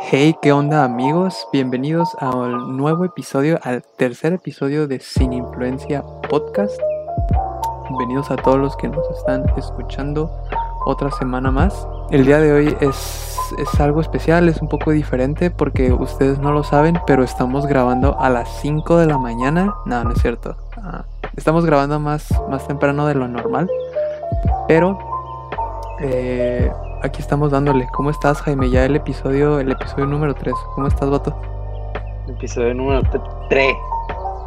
Hey, ¿qué onda amigos? Bienvenidos al nuevo episodio, al tercer episodio de Sin Influencia Podcast. Bienvenidos a todos los que nos están escuchando otra semana más. El día de hoy es, es algo especial, es un poco diferente porque ustedes no lo saben, pero estamos grabando a las 5 de la mañana. No, no es cierto. Ah, estamos grabando más, más temprano de lo normal. Pero eh, aquí estamos dándole. ¿Cómo estás, Jaime? Ya el episodio, el episodio número 3. ¿Cómo estás, vato? Episodio número 3.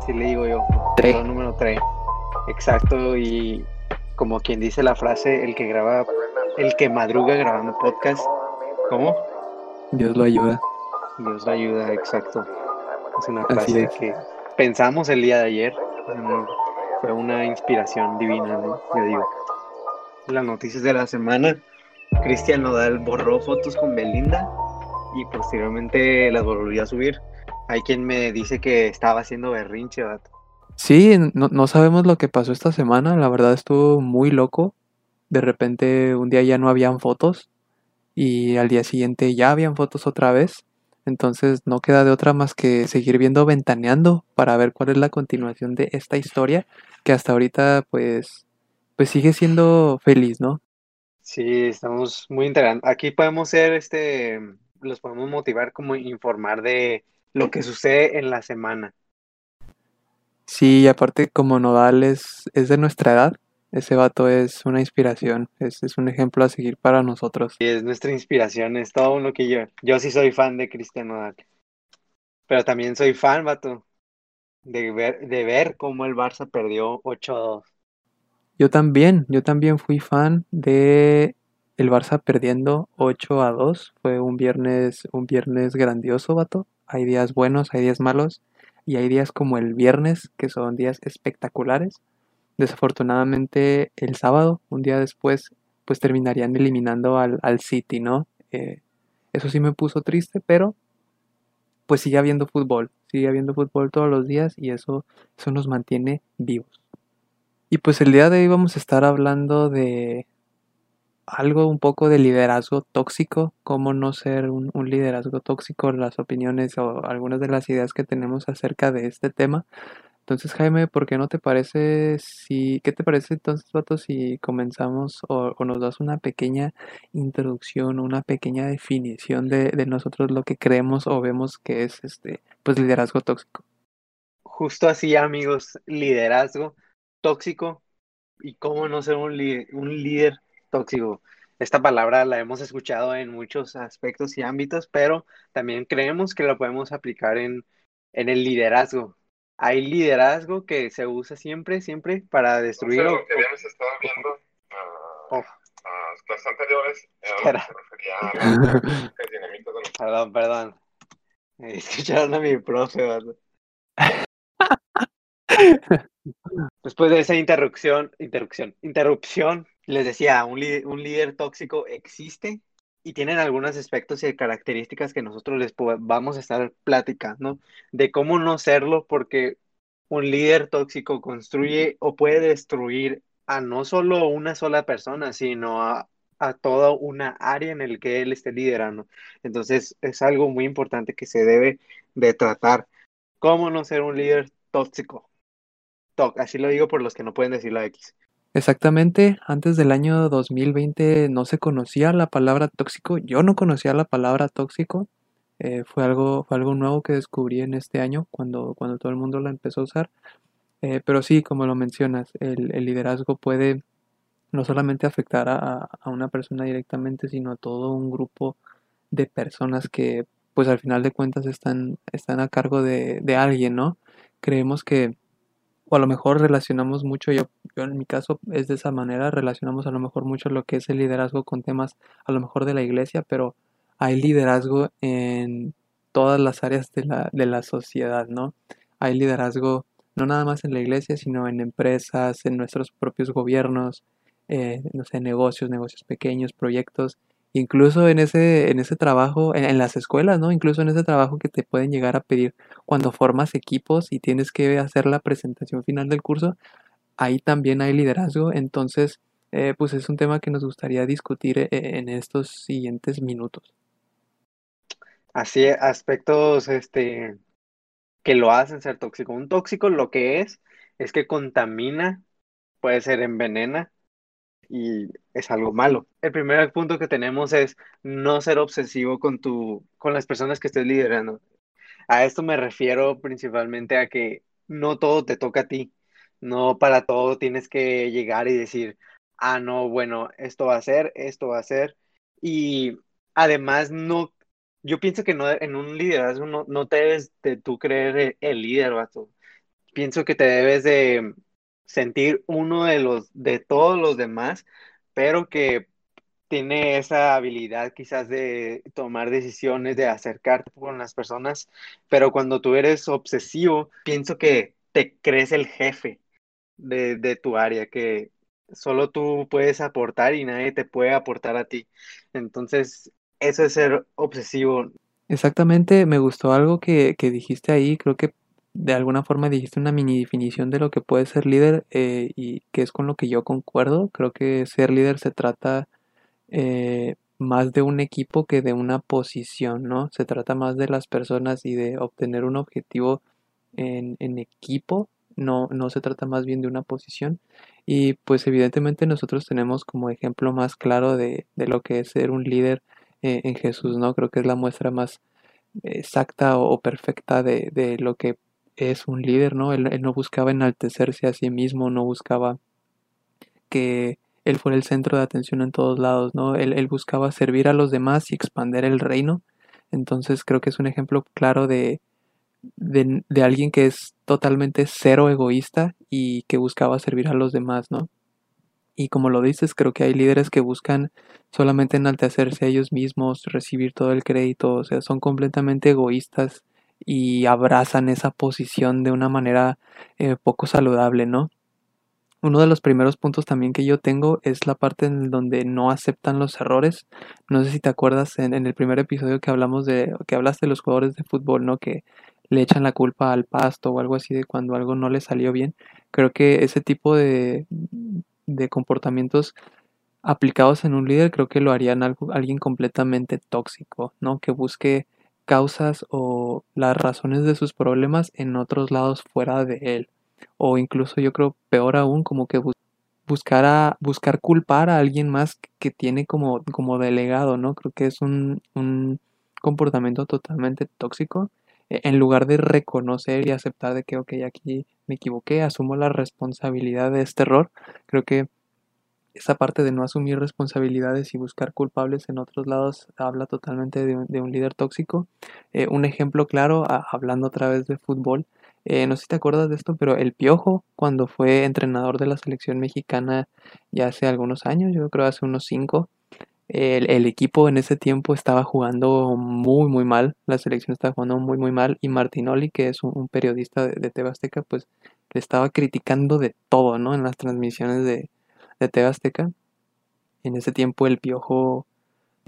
Si le digo yo. Tres. Episodio número 3. Exacto. Y como quien dice la frase, el que graba, el que madruga grabando podcast. ¿Cómo? Dios lo ayuda. Dios la ayuda, exacto. Es una Así frase es. que pensamos el día de ayer. Mm, Fue una inspiración divina, ¿no? Yo digo. Las noticias de la semana. Cristian Nodal borró fotos con Belinda y posteriormente las volvió a subir. Hay quien me dice que estaba haciendo berrinche, vato. Sí, no, no sabemos lo que pasó esta semana. La verdad estuvo muy loco. De repente un día ya no habían fotos y al día siguiente ya habían fotos otra vez. Entonces no queda de otra más que seguir viendo Ventaneando para ver cuál es la continuación de esta historia que hasta ahorita pues pues sigue siendo feliz, ¿no? Sí, estamos muy interesantes. Aquí podemos ser, este, los podemos motivar como informar de lo que sucede en la semana. Sí, y aparte como Nodal es, es de nuestra edad, ese vato es una inspiración, es, es un ejemplo a seguir para nosotros. Y es nuestra inspiración, es todo uno que yo. Yo sí soy fan de Cristian Nodal. Pero también soy fan, vato, de ver, de ver cómo el Barça perdió 8-2. Yo también, yo también fui fan de el Barça perdiendo 8 a 2. Fue un viernes, un viernes grandioso, vato. Hay días buenos, hay días malos y hay días como el viernes que son días espectaculares. Desafortunadamente el sábado, un día después, pues terminarían eliminando al, al City, ¿no? Eh, eso sí me puso triste, pero pues sigue habiendo fútbol, sigue habiendo fútbol todos los días y eso, eso nos mantiene vivos. Y pues el día de hoy vamos a estar hablando de algo un poco de liderazgo tóxico, cómo no ser un, un liderazgo tóxico, las opiniones o algunas de las ideas que tenemos acerca de este tema. Entonces, Jaime, ¿por qué no te parece si, qué te parece entonces, Vato, si comenzamos o, o nos das una pequeña introducción, una pequeña definición de, de nosotros lo que creemos o vemos que es este, pues liderazgo tóxico? Justo así, amigos, liderazgo tóxico y cómo no ser un, un líder tóxico. Esta palabra la hemos escuchado en muchos aspectos y ámbitos, pero también creemos que la podemos aplicar en, en el liderazgo. Hay liderazgo que se usa siempre, siempre para destruir Entonces, o- lo que habíamos estado viendo Oh. a, a las anteriores era lo que Espera. se refería a las dinamitas de los Perdón, perdón. Eh, Escucharon a mi profe, vato. Después de esa interrupción, interrupción, interrupción, les decía, un, un líder tóxico existe y tienen algunos aspectos y características que nosotros les vamos a estar platicando de cómo no serlo, porque un líder tóxico construye o puede destruir a no solo una sola persona, sino a, a toda una área en el que él esté liderando. Entonces es algo muy importante que se debe de tratar. ¿Cómo no ser un líder tóxico? Tó- así lo digo por los que no pueden decir la X. Exactamente, antes del año 2020 no se conocía la palabra tóxico, yo no conocía la palabra tóxico, eh, fue algo, fue algo nuevo que descubrí en este año cuando, cuando todo el mundo la empezó a usar, Eh, pero sí, como lo mencionas, el, el liderazgo puede no solamente afectar a, a una persona directamente, sino a todo un grupo de personas que pues al final de cuentas están, están a cargo de, de alguien, ¿no? Creemos que o a lo mejor relacionamos mucho, yo, yo en mi caso es de esa manera, relacionamos a lo mejor mucho lo que es el liderazgo con temas a lo mejor de la iglesia, pero hay liderazgo en todas las áreas de la, de la sociedad, ¿no? Hay liderazgo no nada más en la iglesia, sino en empresas, en nuestros propios gobiernos, eh, no sé, negocios, negocios pequeños, proyectos, incluso en ese, en ese trabajo, en, las escuelas, ¿no? Incluso en ese trabajo que te pueden llegar a pedir cuando formas equipos y tienes que hacer la presentación final del curso, ahí también hay liderazgo, entonces eh, pues es un tema que nos gustaría discutir eh, en estos siguientes minutos. así aspectos este, que lo hacen ser tóxico. Un tóxico lo que es es que contamina, puede ser envenena y es algo malo. El primer punto que tenemos es no ser obsesivo con tu, con las personas que estés liderando. A esto me refiero principalmente a que no todo te toca a ti. No para todo tienes que llegar y decir, ah, no, bueno, esto va a ser, esto va a ser. Y además, no, yo pienso que no, en un liderazgo no, no te debes de tú creer el, el líder, vato. Pienso que te debes de sentir uno de los, de todos los demás, pero que tiene esa habilidad quizás de tomar decisiones, de acercarte con las personas, pero cuando tú eres obsesivo, pienso que te crees el jefe de, de tu área, que solo tú puedes aportar y nadie te puede aportar a ti. Entonces, eso es ser obsesivo. Exactamente, me gustó algo que, que dijiste ahí, creo que de alguna forma dijiste una mini definición de lo que puede ser líder eh, y que es con lo que yo concuerdo. Creo que ser líder se trata eh, más de un equipo que de una posición, ¿no? Se trata más de las personas y de obtener un objetivo en, en equipo, no, no se trata más bien de una posición. Y pues evidentemente nosotros tenemos como ejemplo más claro de, de lo que es ser un líder eh, en Jesús, ¿no? Creo que es la muestra más exacta o, perfecta de, de lo que es un líder, ¿no? Él, él, no buscaba enaltecerse a sí mismo, no buscaba que él fuera el centro de atención en todos lados, ¿no? Él, él buscaba servir a los demás y expandir el reino. Entonces creo que es un ejemplo claro de, de, de, alguien que es totalmente cero egoísta y que buscaba servir a los demás, ¿no? Y como lo dices, creo que hay líderes que buscan solamente enaltecerse a ellos mismos, recibir todo el crédito, o sea, son completamente egoístas y abrazan esa posición de una manera eh, poco saludable, ¿no? Uno de los primeros puntos también que yo tengo es la parte en donde no aceptan los errores. No sé si te acuerdas en, el primer episodio que hablamos de, que hablaste de los jugadores de fútbol, ¿no? Que le echan la culpa al pasto o algo así de cuando algo no le salió bien. Creo que ese tipo de, de comportamientos aplicados en un líder creo que lo harían alguien completamente tóxico, ¿no? Que busque causas o las razones de sus problemas en otros lados fuera de él. O incluso yo creo peor aún como que buscar, a, buscar culpar a alguien más que tiene como, como delegado, ¿no? Creo que es un, un comportamiento totalmente tóxico. E, en lugar de reconocer y aceptar de que, ok, aquí me equivoqué, asumo la responsabilidad de este error, creo que esa parte de no asumir responsabilidades y buscar culpables en otros lados habla totalmente de un, de un líder tóxico. Eh, un ejemplo claro, a, hablando otra vez de fútbol, eh, no sé si te acuerdas de esto, pero el Piojo, cuando fue entrenador de la selección mexicana ya hace algunos años, yo creo hace unos cinco, el, equipo en ese tiempo estaba jugando muy, muy mal, la selección estaba jugando muy, muy mal, y Martinoli, que es un, un periodista de, de Tebasteca, pues le estaba criticando de todo, ¿no? En las transmisiones de, de TV. En ese tiempo el piojo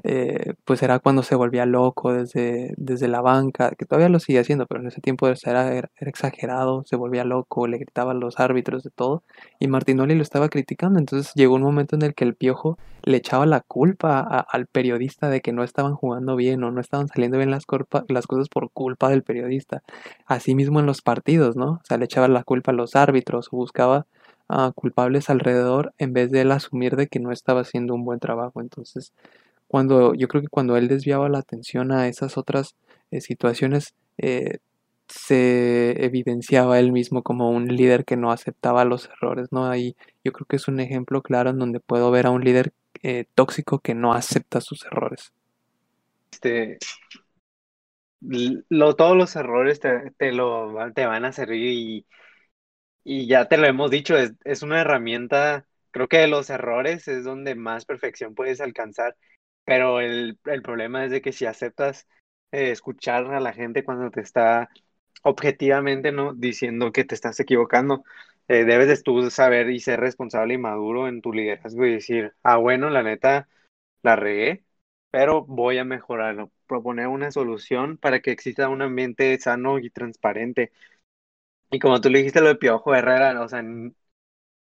eh, pues era cuando se volvía loco desde, desde la banca, que todavía lo sigue haciendo, pero en ese tiempo era, era, exagerado, se volvía loco, le gritaba a los árbitros de todo, y Martinoli lo estaba criticando, entonces llegó un momento en el que el piojo le echaba la culpa al periodista de que no estaban jugando bien o no estaban saliendo bien las, las cosas por culpa del periodista, así mismo en los partidos, ¿no? O sea, le echaba la culpa a los árbitros o buscaba culpables alrededor en vez de él asumir de que no estaba haciendo un buen trabajo. Entonces, cuando yo creo que cuando él desviaba la atención a esas otras eh, situaciones, eh, se evidenciaba él mismo como un líder que no aceptaba los errores, ¿no? Ahí yo creo que es un ejemplo claro en donde puedo ver a un líder eh, tóxico que no acepta sus errores. Este, lo, todos los errores te, te, lo, te van a servir y y ya te lo hemos dicho, es, es una herramienta, creo que de los errores es donde más perfección puedes alcanzar, pero el, el problema es de que si aceptas eh, escuchar a la gente cuando te está objetivamente no diciendo que te estás equivocando, eh, debes de tú saber y ser responsable y maduro en tu liderazgo y decir, ah, bueno, la neta, la regué, pero voy a mejorarlo, proponer una solución para que exista un ambiente sano y transparente y como tú le dijiste lo de Piojo Herrera, o sea,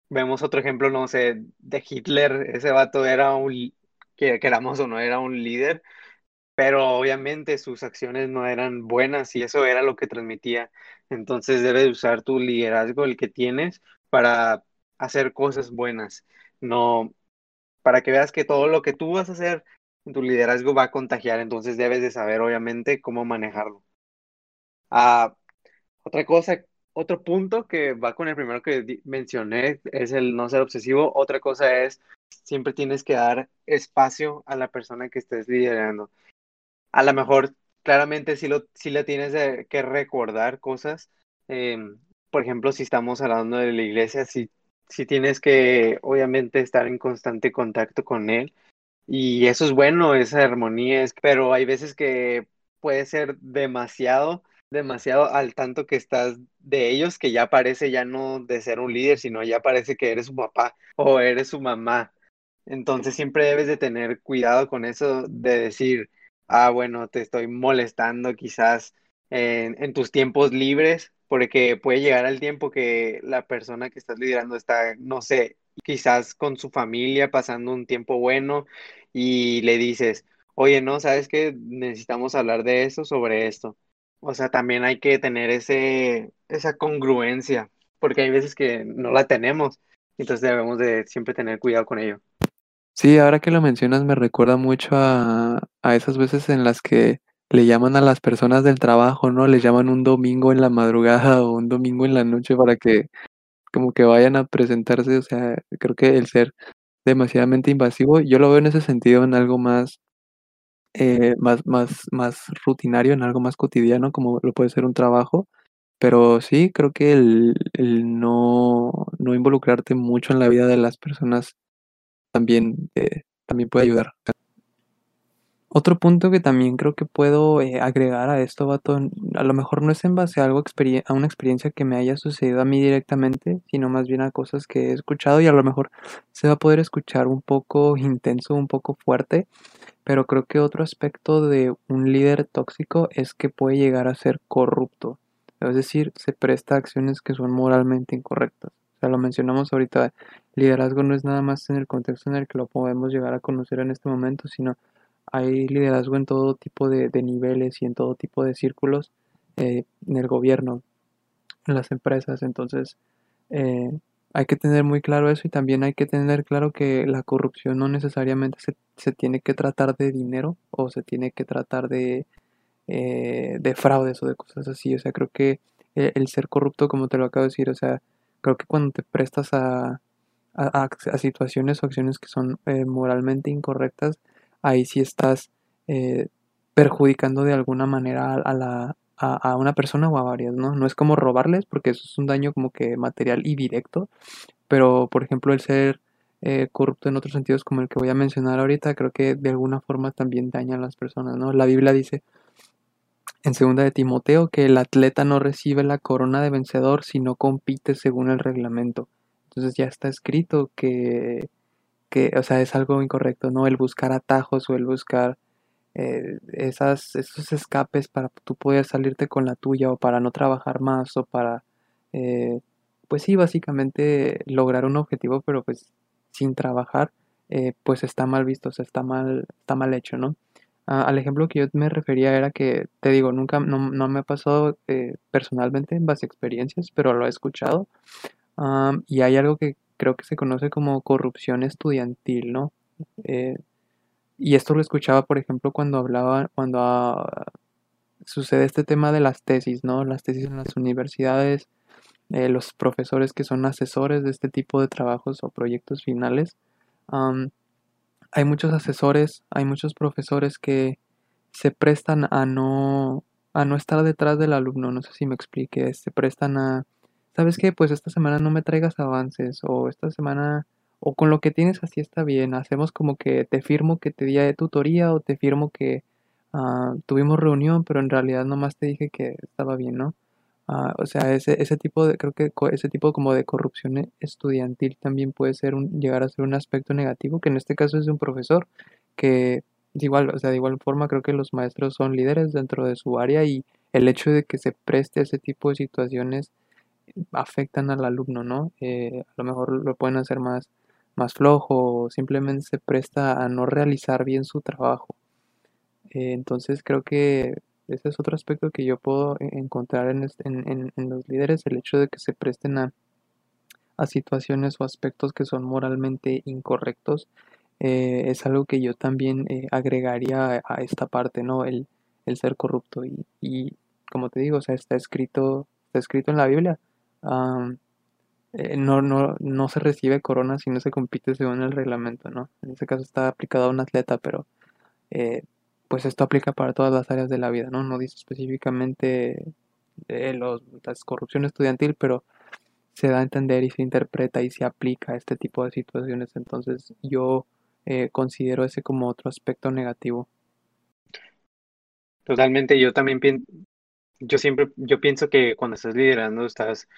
vemos otro ejemplo, no sé, de Hitler, ese vato era un, que queramos o no, era un líder, pero obviamente sus acciones no eran buenas y eso era lo que transmitía. Entonces debes usar tu liderazgo, el que tienes, para hacer cosas buenas, no para que veas que todo lo que tú vas a hacer en tu liderazgo va a contagiar, entonces debes de saber obviamente cómo manejarlo. Ah, otra cosa, otro punto que va con el primero que mencioné es el no ser obsesivo. Otra cosa es, siempre tienes que dar espacio a la persona que estés liderando. A lo mejor, claramente, sí, lo, sí le tienes que recordar cosas. Em, por ejemplo, si estamos hablando de la iglesia, si si tienes que, obviamente, estar en constante contacto con él. Y eso es bueno, esa armonía, es, pero hay veces que puede ser demasiado, demasiado al tanto que estás de ellos, que ya parece ya no de ser un líder, sino ya parece que eres su papá o eres su mamá. Entonces siempre debes de tener cuidado con eso de decir, ah, bueno, te estoy molestando quizás en, en tus tiempos libres porque puede llegar al tiempo que la persona que estás liderando está, no sé, quizás con su familia pasando un tiempo bueno y le dices, oye, no, ¿sabes qué? Necesitamos hablar de eso, sobre esto. O sea, también hay que tener ese, esa congruencia, porque hay veces que no la tenemos, entonces debemos de siempre tener cuidado con ello. Sí, ahora que lo mencionas me recuerda mucho a, a esas veces en las que le llaman a las personas del trabajo, ¿no? Les llaman un domingo en la madrugada o un domingo en la noche para que como que vayan a presentarse, o sea, creo que el ser demasiadamente invasivo, yo lo veo en ese sentido en algo más, eh, más, más, más rutinario, en algo más cotidiano, como lo puede ser un trabajo, pero sí, creo que el, el no, no involucrarte mucho en la vida de las personas también, eh, también puede ayudar. Otro punto que también creo que puedo eh, agregar a esto, Vato, a lo mejor no es en base a algo a una experiencia que me haya sucedido a mí directamente, sino más bien a cosas que he escuchado y a lo mejor se va a poder escuchar un poco intenso, un poco fuerte, pero creo que otro aspecto de un líder tóxico es que puede llegar a ser corrupto, es decir, se presta acciones que son moralmente incorrectas. O sea, lo mencionamos ahorita, liderazgo no es nada más en el contexto en el que lo podemos llegar a conocer en este momento, sino hay liderazgo en todo tipo de, niveles y en todo tipo de círculos eh, en el gobierno, en las empresas. Entonces, eh, hay que tener muy claro eso y también hay que tener claro que la corrupción no necesariamente se, tiene que tratar de dinero o se tiene que tratar de, eh, de fraudes o de cosas así. O sea, creo que el, ser corrupto, como te lo acabo de decir, o sea, creo que cuando te prestas a, a, situaciones o acciones que son moralmente incorrectas, ahí sí estás eh, perjudicando de alguna manera a, la, a, una persona o a varias, ¿no? No es como robarles, porque eso es un daño como que material y directo, pero por ejemplo el ser eh, corrupto en otros sentidos como el que voy a mencionar ahorita, creo que de alguna forma también daña a las personas, ¿no? La Biblia dice en segunda de Timoteo que el atleta no recibe la corona de vencedor si no compite según el reglamento. Entonces ya está escrito que que, o sea, es algo incorrecto, ¿no? El buscar atajos o el buscar eh, esas, esos escapes para tú poder salirte con la tuya o para no trabajar más o para, eh, pues sí, básicamente lograr un objetivo, pero pues sin trabajar, eh, pues está mal visto, o sea, está mal, está mal hecho, ¿no? Ah, al ejemplo que yo me refería era que, te digo, nunca, no, no me ha pasado personalmente en base a experiencias, pero lo he escuchado. y hay algo que creo que se conoce como corrupción estudiantil, ¿no? Y esto lo escuchaba, por ejemplo, cuando hablaba, cuando ah, sucede este tema de las tesis, ¿no? Las tesis en las universidades, eh, los profesores que son asesores de este tipo de trabajos o proyectos finales. hay muchos asesores, hay muchos profesores que se prestan a no, a no estar detrás del alumno, no sé si me explique, se prestan a ¿sabes qué? Pues esta semana no me traigas avances o esta semana o con lo que tienes así está bien. Hacemos como que te firmo que te di de tutoría o te firmo que ah, tuvimos reunión, pero en realidad nomás te dije que estaba bien, ¿no? Ah, o sea, ese, ese tipo de, creo que ese tipo como de corrupción estudiantil también puede ser un, llegar a ser un aspecto negativo, que en este caso es de un profesor que igual, o sea, de igual forma creo que los maestros son líderes dentro de su área y el hecho de que se preste ese tipo de situaciones afectan al alumno, ¿no? Eh, a lo mejor lo pueden hacer más, más flojo o simplemente se presta a no realizar bien su trabajo. Eh, entonces creo que ese es otro aspecto que yo puedo e- encontrar en, este- en, en- en los líderes, el hecho de que se presten a, situaciones o aspectos que son moralmente incorrectos, eh, es algo que yo también eh, agregaría a, esta parte, ¿no? El, el ser corrupto. Y, y como te digo, o sea, está escrito, está escrito en la Biblia. Eh, no, no, no se recibe corona si no se compite según el reglamento, ¿no? En este caso está aplicado a un atleta, pero eh, pues esto aplica para todas las áreas de la vida, ¿no? No dice específicamente eh, los, la corrupción estudiantil, pero se da a entender y se interpreta y se aplica a este tipo de situaciones. Entonces yo eh, considero ese como otro aspecto negativo. Totalmente, yo también pienso, yo siempre, yo pienso que cuando estás liderando estás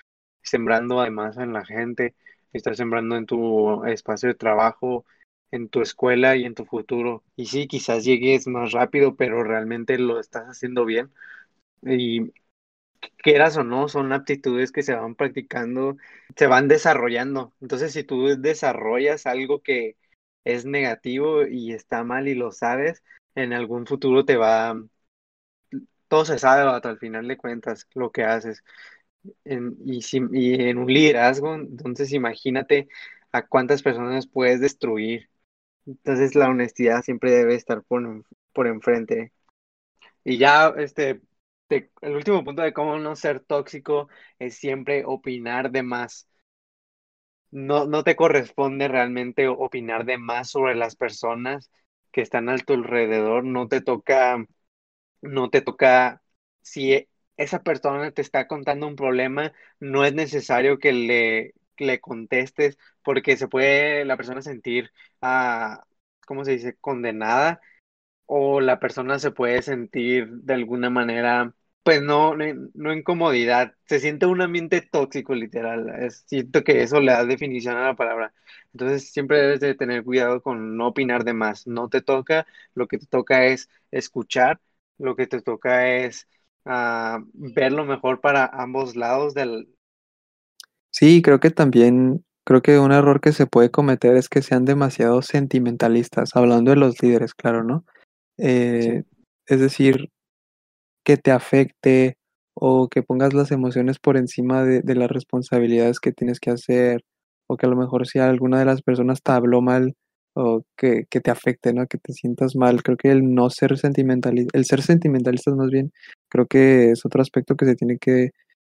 sembrando además en la gente, estás sembrando en tu espacio de trabajo, en tu escuela y en tu futuro. Y sí, quizás llegues más rápido, pero realmente lo estás haciendo bien. Y quieras o no, son aptitudes que se van practicando, se van desarrollando. Entonces, si tú desarrollas algo que es negativo y está mal y lo sabes, en algún futuro te va, todo se sabe hasta al final de cuentas lo que haces. Y, si- y en un liderazgo, entonces imagínate a cuántas personas puedes destruir. Entonces la honestidad siempre debe estar por, por enfrente. Y ya, este, te- el último punto de cómo no ser tóxico es siempre opinar de más. No, no te corresponde realmente opinar de más sobre las personas que están a tu alrededor. No te toca, no te toca, si esa persona te está contando un problema, no es necesario que le, le contestes porque se puede la persona sentir, ah, ¿cómo se dice?, condenada o la persona se puede sentir de alguna manera, pues no, no, incomodidad, se siente un ambiente tóxico, literal. Siento que eso le da definición a la palabra. Entonces siempre debes de tener cuidado con no opinar de más. No te toca, lo que te toca es escuchar, lo que te toca es ah, ver lo mejor para ambos lados del... Sí, creo que también, creo que un error que se puede cometer es que sean demasiado sentimentalistas, hablando de los líderes, claro, ¿no? Eh, Sí. es decir, que te afecte o que pongas las emociones por encima de, de las responsabilidades que tienes que hacer, o que a lo mejor si alguna de las personas te habló mal, o que, que te afecte, ¿no? Que te sientas mal. Creo que el no ser sentimentalista, el ser sentimentalista más bien, creo que es otro aspecto que se tiene que,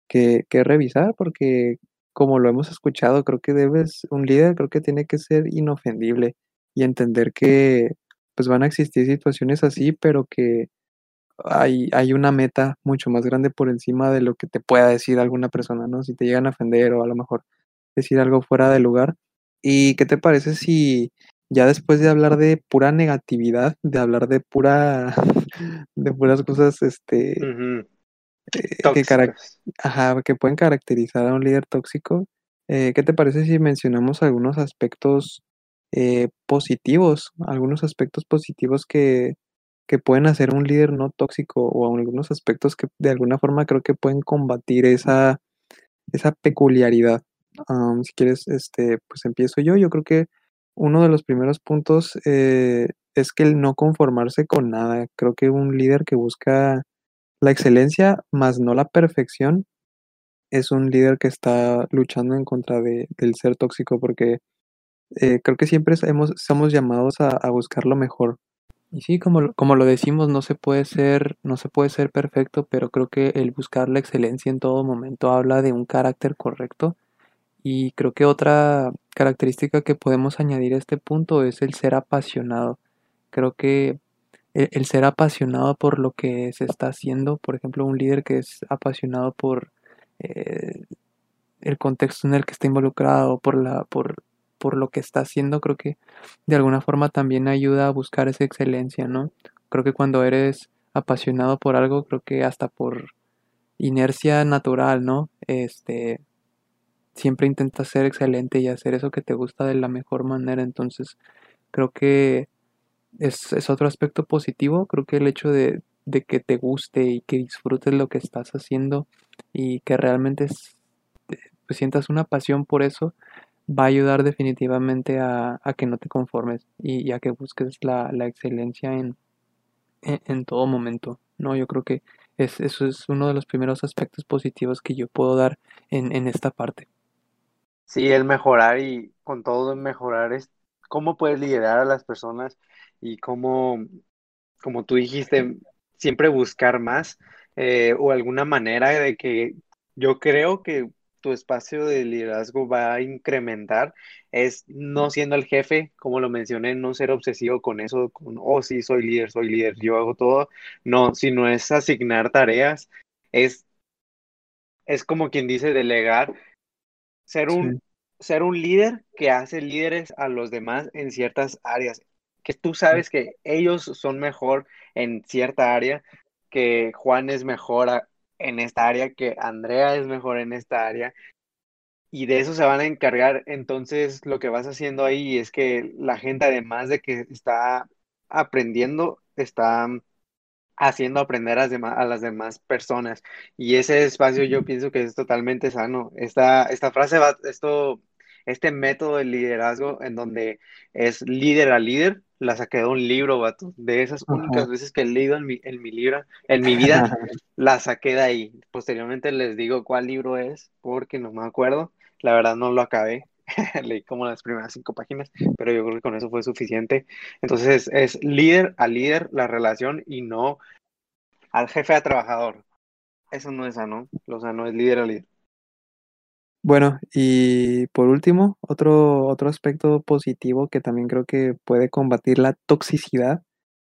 que, que revisar, porque como lo hemos escuchado, creo que debes, un líder creo que tiene que ser inofendible y entender que pues van a existir situaciones así, pero que hay, hay una meta mucho más grande por encima de lo que te pueda decir alguna persona, ¿no? Si te llegan a ofender o a lo mejor decir algo fuera de lugar. ¿Y qué te parece si ya después de hablar de pura negatividad, de hablar de pura, de puras cosas, este, eh, que, ajá, que pueden caracterizar a un líder tóxico, eh, ¿qué te parece si mencionamos algunos aspectos eh, positivos, algunos aspectos positivos que, que pueden hacer un líder no tóxico o algunos aspectos que de alguna forma creo que pueden combatir esa, esa peculiaridad? Si quieres, este, pues empiezo yo. Yo creo que uno de los primeros puntos eh, es que el no conformarse con nada. Creo que un líder que busca la excelencia, más no la perfección, es un líder que está luchando en contra de, del ser tóxico, porque eh, creo que siempre hemos, somos llamados a, a buscar lo mejor. Y sí, como, como lo decimos, no se puede ser, no se puede ser perfecto, pero creo que el buscar la excelencia en todo momento habla de un carácter correcto. Y creo que otra característica que podemos añadir a este punto es el ser apasionado. Creo que el, el ser apasionado por lo que se está haciendo, por ejemplo, un líder que es apasionado por eh, el contexto en el que está involucrado, por la, por, por lo que está haciendo, creo que de alguna forma también ayuda a buscar esa excelencia, ¿no? Creo que cuando eres apasionado por algo, creo que hasta por inercia natural, ¿no? Este, siempre intentas ser excelente y hacer eso que te gusta de la mejor manera, entonces creo que es, es otro aspecto positivo, creo que el hecho de, de que te guste y que disfrutes lo que estás haciendo y que realmente es- te- pues, sientas una pasión por eso, va a ayudar definitivamente a, a que no te conformes y, y a que busques la, la excelencia en, en, en todo momento. No, yo creo que es, eso es uno de los primeros aspectos positivos que yo puedo dar en, en esta parte. Sí, el mejorar y con todo el mejorar es cómo puedes liderar a las personas y cómo, como tú dijiste, siempre buscar más eh, o alguna manera de que yo creo que tu espacio de liderazgo va a incrementar es no siendo el jefe, como lo mencioné, no ser obsesivo con eso, con, oh, sí, soy líder, soy líder, yo hago todo, no, sino es asignar tareas, es, es como quien dice delegar, ser un, Sí, ser un líder que hace líderes a los demás en ciertas áreas, que tú sabes que ellos son mejor en cierta área, que Juan es mejor a- en esta área, que Andrea es mejor en esta área, y de eso se van a encargar. Entonces, lo que vas haciendo ahí es que la gente, además de que está aprendiendo, está haciendo aprender a las demás, a las demás personas. Y ese espacio yo pienso que es totalmente sano. Esta, esta frase va, esto, este método de liderazgo en donde es líder a líder, la saqué de un libro, vato. De esas ajá. únicas veces que he leído en mi, en mi libro, en mi vida, la saqué de ahí. Posteriormente les digo cuál libro es, porque no me acuerdo. La verdad no lo acabé. Leí como las primeras cinco páginas, pero yo creo que con eso fue suficiente. Entonces es líder a líder la relación y no al jefe a trabajador. Eso no es sano. Lo sano es líder a líder. Bueno, y por último, otro, otro aspecto positivo que también creo que puede combatir la toxicidad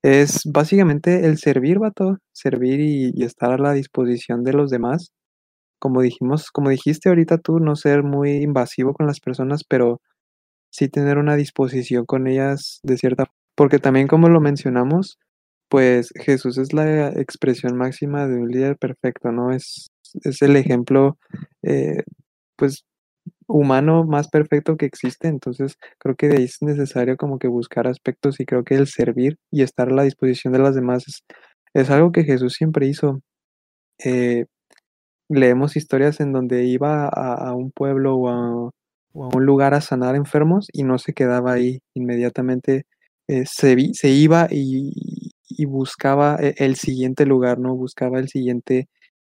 es básicamente el servir, vato, servir y, y estar a la disposición de los demás. Como dijimos, como dijiste ahorita tú, no ser muy invasivo con las personas, pero sí tener una disposición con ellas de cierta, porque también como lo mencionamos, pues Jesús es la expresión máxima de un líder perfecto, ¿no? Es, es el ejemplo, eh, pues humano más perfecto que existe, entonces creo que de ahí es necesario como que buscar aspectos y creo que el servir y estar a la disposición de las demás es, es algo que Jesús siempre hizo. Eh, leemos historias en donde iba a, un pueblo o a, un lugar a sanar enfermos y no se quedaba ahí, inmediatamente eh, se, se iba y, y buscaba e- el siguiente lugar, ¿no? Buscaba el siguiente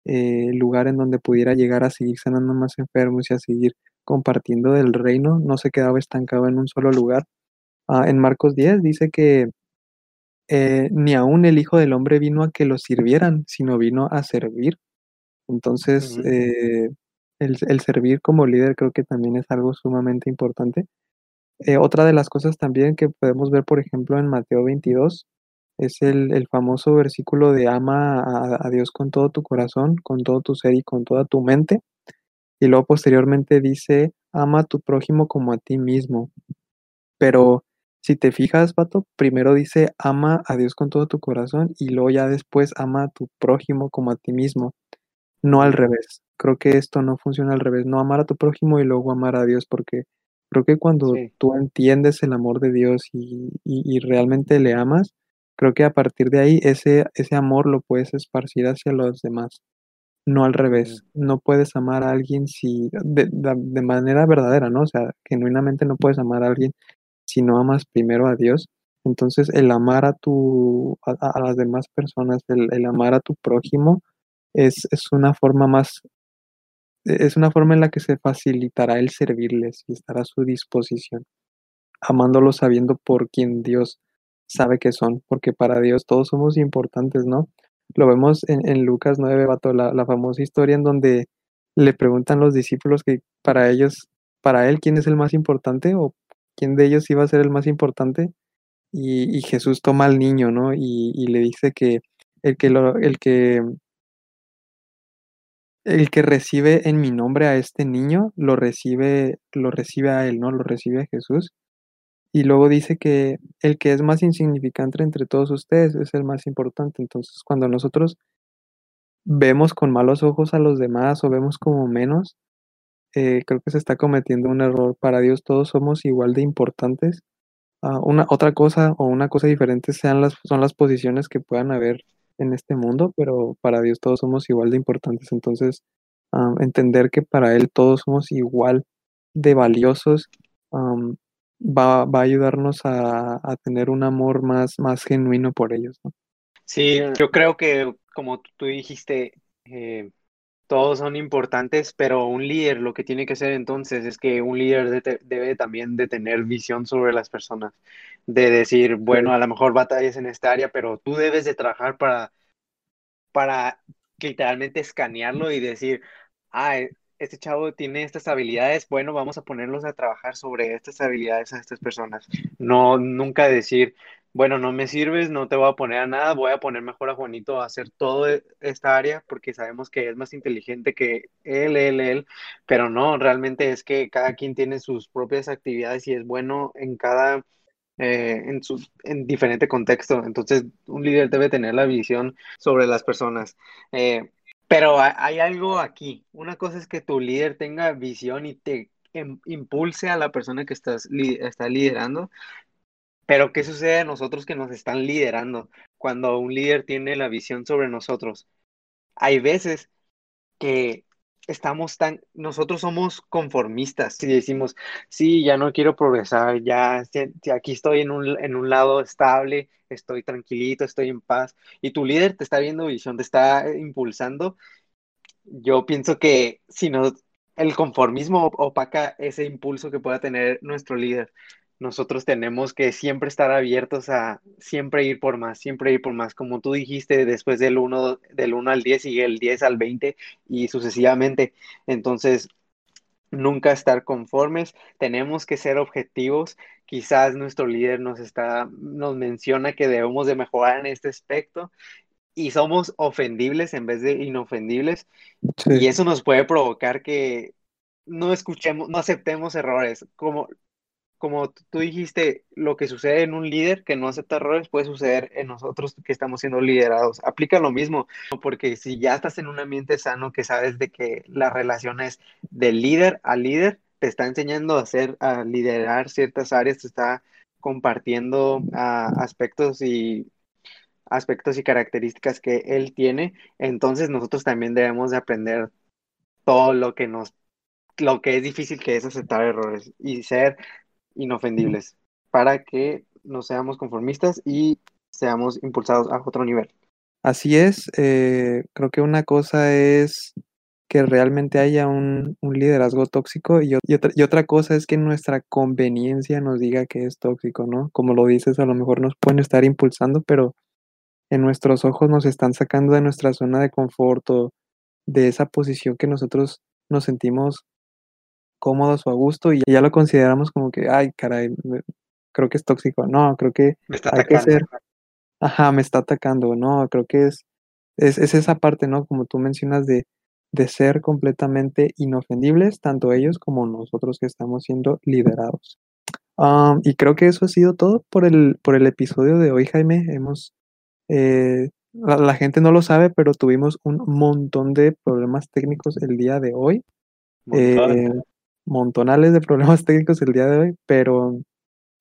eh, lugar en donde pudiera llegar a seguir sanando más enfermos y a seguir compartiendo del reino, no se quedaba estancado en un solo lugar. Ah, en Marcos 10 dice que eh, ni aún el Hijo del Hombre vino a que lo sirvieran, sino vino a servir. Entonces, eh, el, el servir como líder creo que también es algo sumamente importante. Eh, otra de las cosas también que podemos ver, por ejemplo, en Mateo 22, es el, el famoso versículo de ama a, a Dios con todo tu corazón, con todo tu ser y con toda tu mente. Y luego posteriormente dice, ama a tu prójimo como a ti mismo. Pero si te fijas, vato, primero dice, ama a Dios con todo tu corazón y luego ya después ama a tu prójimo como a ti mismo. No al revés. Creo que esto no funciona al revés. No amar a tu prójimo y luego amar a Dios, porque creo que cuando Sí. tú entiendes el amor de Dios y, y- y realmente le amas, creo que a partir de ahí ese, ese amor lo puedes esparcir hacia los demás. No al revés. No puedes amar a alguien si, de, de- de manera verdadera, ¿no? O sea, genuinamente no puedes amar a alguien si no amas primero a Dios. Entonces, el amar a tu, a, a- a las demás personas, el, el amar a tu prójimo, es, es una forma más e es una forma en la que se facilitará el servirles y estar a su disposición, amándolos sabiendo por quién Dios sabe que son, porque para Dios todos somos importantes, ¿no? Lo vemos en en Lucas 9, vato, la la famosa historia en donde le preguntan los discípulos que para ellos para él, ¿quién es el más importante o quién de ellos iba a ser el más importante? Y y Jesús toma al niño, ¿no? Y y le dice que el que lo el que El que recibe en mi nombre a este niño, lo recibe lo recibe a él, ¿no? Lo recibe a Jesús. Y luego dice que el que es más insignificante entre todos ustedes es el más importante. Entonces, cuando nosotros vemos con malos ojos a los demás o vemos como menos, eh, creo que se está cometiendo un error. Para Dios todos somos igual de importantes. Ah, una otra cosa o una cosa diferente sean las son las posiciones que puedan haber en este mundo, pero para Dios todos somos igual de importantes. Entonces, am, entender que para Él todos somos igual de valiosos, va va a ayudarnos a a tener un amor más más genuino por ellos, ¿no? Sí, yo creo que como tú dijiste, eh, todos son importantes, pero un líder lo que tiene que hacer entonces es que un líder debe también de tener visión sobre las personas, de decir, bueno, a lo mejor batallas en esta área, pero tú debes de trabajar para, para literalmente escanearlo y decir, ah, e, este chavo tiene estas habilidades, bueno, vamos a ponerlos a trabajar sobre estas habilidades a estas personas. No, nunca decir, bueno, no me sirves, no te voy a poner a nada, voy a poner mejor a Juanito a hacer toda esta área porque sabemos que es más inteligente que él, él, él, pero no, realmente es que cada quien tiene sus propias actividades y es bueno en cada, eh, en, su, en diferente contexto. Entonces, un líder debe tener la visión sobre las personas. Eh, pero hay algo aquí. Una cosa es que tu líder tenga visión y te em, impulse a la persona que estás está liderando, pero ¿qué sucede a nosotros que nos están liderando cuando un líder tiene la visión sobre nosotros? Hay veces que estamos tan, nosotros somos conformistas y decimos, sí, ya no quiero progresar, ya, aquí estoy en un, en un lado estable, estoy tranquilito, estoy en paz, y tu líder te está viendo visión, te está impulsando. Yo pienso que si no, el conformismo opaca ese impulso que pueda tener nuestro líder nosotros tenemos que siempre estar abiertos a siempre ir por más, siempre ir por más. Como tú dijiste, después del 1 del 1 al 10 sigue el 10 al 20 y sucesivamente. Entonces, nunca estar conformes, tenemos que ser objetivos. Quizás nuestro líder nos está nos menciona que debemos de mejorar en este aspecto y somos ofendibles en vez de inofendibles y eso nos puede provocar que no escuchemos, no aceptemos errores, como como tú dijiste, lo que sucede en un líder que no acepta errores puede suceder en nosotros que estamos siendo liderados. Aplica lo mismo, porque si ya estás en un ambiente sano que sabes de que la relación es de líder a líder, te está enseñando a hacer, a liderar ciertas áreas, te está compartiendo ah, aspectos y aspectos y características que él tiene, entonces nosotros también debemos de aprender todo lo que nos lo que es difícil que es aceptar errores y ser inofendibles para que no seamos conformistas y seamos impulsados a otro nivel. Así es, eh, creo que una cosa es que realmente haya un, liderazgo tóxico y, otra, y, otra, cosa es que nuestra conveniencia nos diga que es tóxico, ¿no? Como lo dices, a lo mejor nos pueden estar impulsando, pero en nuestros ojos nos están sacando de nuestra zona de confort o de esa posición que nosotros nos sentimos cómodos o a gusto y ya lo consideramos como que, ay, caray, creo que es tóxico. No, creo que hay que ser, ajá, me está atacando. No, creo que es, es, esa parte, ¿no? Como tú mencionas de, de ser completamente inofendibles, tanto ellos como nosotros que estamos siendo liderados. y creo que eso ha sido todo por el, por el episodio de hoy, Jaime. Hemos, eh, la, la, gente no lo sabe, pero tuvimos un montón de problemas técnicos el día de hoy. Eh, montonales de problemas técnicos el día de hoy, pero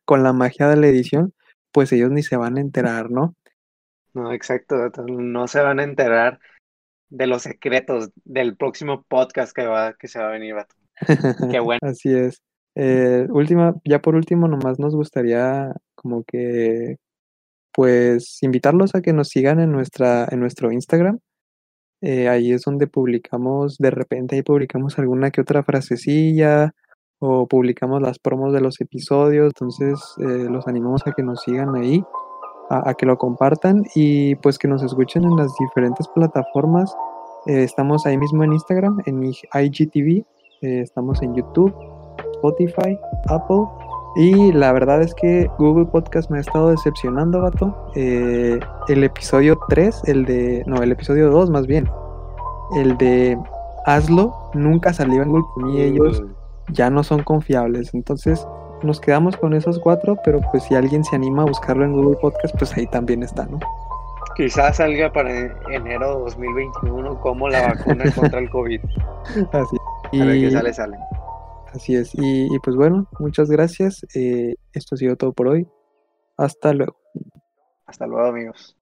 con la magia de la edición, pues ellos ni se van a enterar, ¿no? No, exacto, no se van a enterar de los secretos del próximo podcast que, va, que se va a venir. Qué bueno. Así es. Eh, última, ya por último, nomás nos gustaría como que, pues, invitarlos a que nos sigan en, nuestra, en nuestro Instagram, eh, ahí es donde publicamos, de repente ahí publicamos alguna que otra frasecilla o publicamos las promos de los episodios, entonces eh, los animamos a que nos sigan ahí, a, que lo compartan y pues que nos escuchen en las diferentes plataformas. Eh, estamos ahí mismo en Instagram, en IGTV, estamos en YouTube, Spotify, Apple y la verdad es que Google Podcast me ha estado decepcionando, vato. Eh, el episodio 3, el de. No, el episodio 2 más bien. El de Hazlo, nunca salió en Google y ellos ya no son confiables. Entonces, nos quedamos con esos cuatro, pero pues si alguien se anima a buscarlo en Google Podcast, pues ahí también está, ¿no? Quizás salga para enero 2021 como la vacuna contra el COVID. Así. Para que sale, sale. Así es. Y, pues bueno, muchas gracias. Eh, esto ha sido todo por hoy. Hasta luego. Hasta luego, amigos.